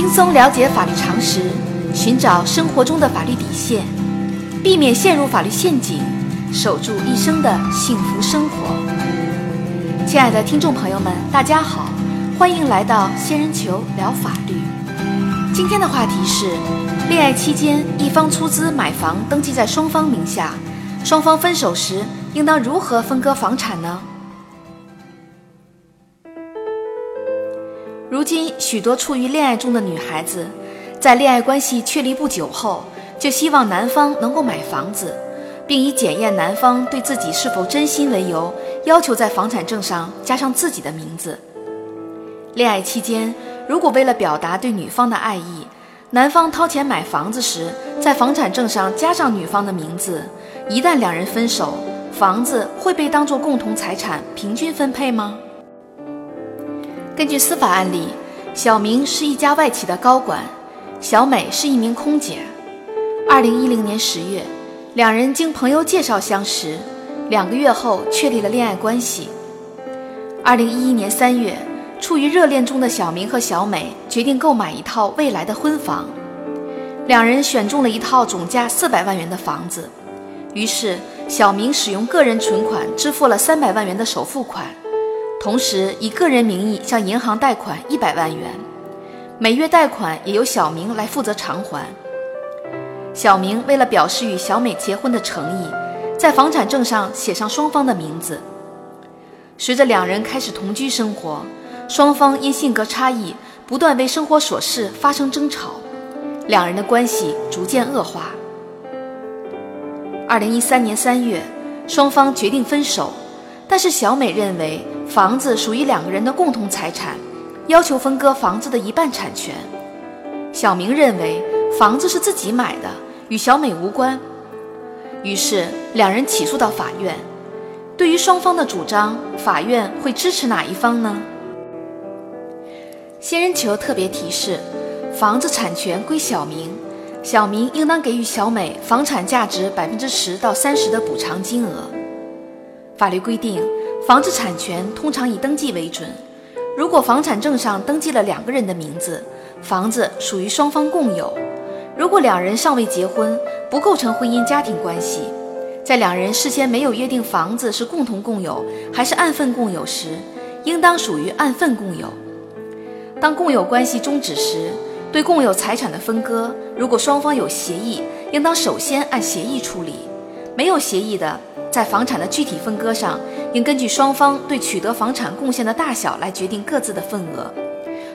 轻松了解法律常识，寻找生活中的法律底线，避免陷入法律陷阱，守住一生的幸福生活。亲爱的听众朋友们，大家好，欢迎来到仙人球聊法律。今天的话题是：恋爱期间一方出资买房登记在双方名下，双方分手时应当如何分割房产呢？今，许多处于恋爱中的女孩子，在恋爱关系确立不久后，就希望男方能够买房子，并以检验男方对自己是否真心为由，要求在房产证上加上自己的名字。恋爱期间，如果为了表达对女方的爱意，男方掏钱买房子时，在房产证上加上女方的名字，一旦两人分手，房子会被当作共同财产平均分配吗？根据司法案例，小明是一家外企的高管，小美是一名空姐。二零一零年十月，两人经朋友介绍相识，两个月后确立了恋爱关系。二零一一年三月，处于热恋中的小明和小美决定购买一套未来的婚房，两人选中了一套总价四百万元的房子，于是小明使用个人存款支付了三百万元的首付款。同时，以个人名义向银行贷款一百万元，每月贷款也由小明来负责偿还。小明为了表示与小美结婚的诚意，在房产证上写上双方的名字。随着两人开始同居生活，双方因性格差异，不断为生活琐事发生争吵，两人的关系逐渐恶化。二零一三年三月，双方决定分手，但是小美认为。房子属于两个人的共同财产，要求分割房子的一半产权。小明认为房子是自己买的，与小美无关。于是两人起诉到法院。对于双方的主张，法院会支持哪一方呢？仙人球特别提示：房子产权归小明，小明应当给予小美房产价值百分之十到三十的补偿金额。法律规定。房子产权通常以登记为准。如果房产证上登记了两个人的名字，房子属于双方共有。如果两人尚未结婚，不构成婚姻家庭关系，在两人事先没有约定房子是共同共有还是按份共有时，应当属于按份共有。当共有关系终止时，对共有财产的分割，如果双方有协议，应当首先按协议处理；没有协议的，在房产的具体分割上。应根据双方对取得房产贡献的大小来决定各自的份额，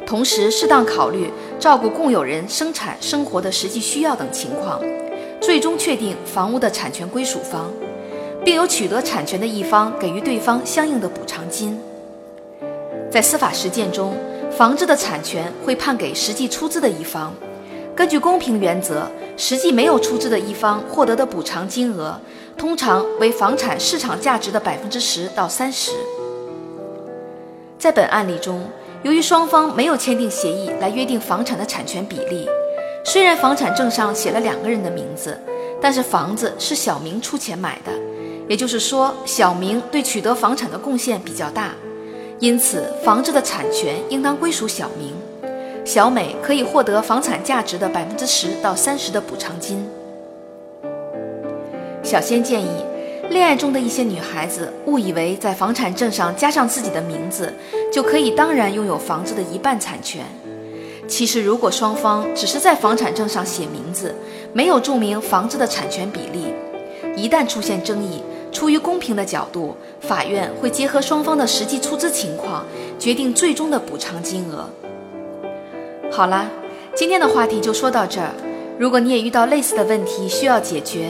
同时适当考虑照顾共有人生产生活的实际需要等情况，最终确定房屋的产权归属方，并由取得产权的一方给予对方相应的补偿金。在司法实践中，房子的产权会判给实际出资的一方。根据公平原则，实际没有出资的一方获得的补偿金额，通常为房产市场价值的百分之十到三十。在本案例中，由于双方没有签订协议来约定房产的产权比例，虽然房产证上写了两个人的名字，但是房子是小明出钱买的，也就是说，小明对取得房产的贡献比较大，因此房子的产权应当归属小明。小美可以获得房产价值的百分之十到三十的补偿金。小仙建议，恋爱中的一些女孩子误以为在房产证上加上自己的名字，就可以当然拥有房子的一半产权。其实，如果双方只是在房产证上写名字，没有注明房子的产权比例，一旦出现争议，出于公平的角度，法院会结合双方的实际出资情况，决定最终的补偿金额。好了，今天的话题就说到这儿。如果你也遇到类似的问题需要解决，